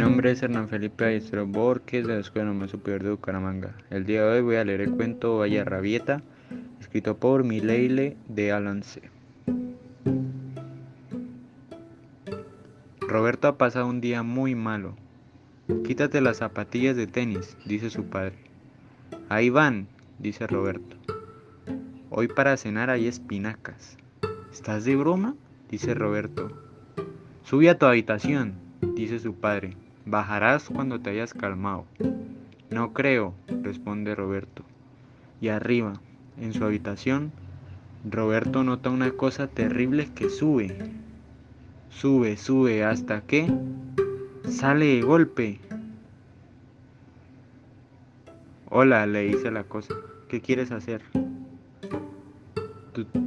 nombre es Hernán Felipe Ayestro Borges de la Escuela Normal Superior de Bucaramanga. El día de hoy voy a leer el cuento Vaya Rabieta, escrito por Mileile de Alance. Roberto ha pasado un día muy malo. Quítate las zapatillas de tenis, dice su padre. Ahí van, dice Roberto. Hoy para cenar hay espinacas. ¿Estás de broma? dice Roberto. Sube a tu habitación, dice su padre. Bajarás cuando te hayas calmado. No creo, responde Roberto. Y arriba, en su habitación, Roberto nota una cosa terrible que sube. Sube, sube, hasta que sale de golpe. Hola, le dice la cosa. ¿Qué quieres hacer?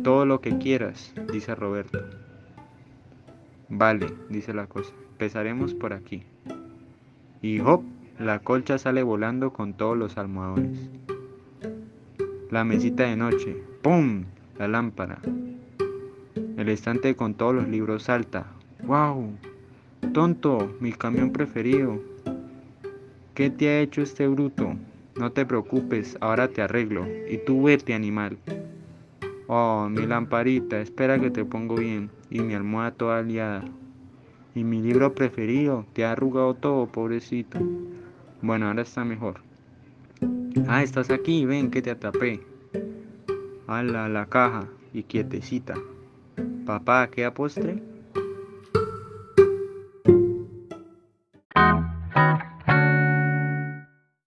todo lo que quieras, dice Roberto. Vale, dice la cosa. Empezaremos por aquí. Y hop, la colcha sale volando con todos los almohadones. La mesita de noche. ¡Pum! La lámpara. El estante con todos los libros salta. ¡Wow! Tonto, mi camión preferido. ¿Qué te ha hecho este bruto? No te preocupes, ahora te arreglo. Y tú vete, animal. Oh, mi lamparita, espera que te pongo bien. Y mi almohada toda liada. Y mi libro preferido, te ha arrugado todo, pobrecito. Bueno, ahora está mejor. Ah, estás aquí, ven que te atrapé. Ala, la caja y quietecita. Papá, ¿qué postre?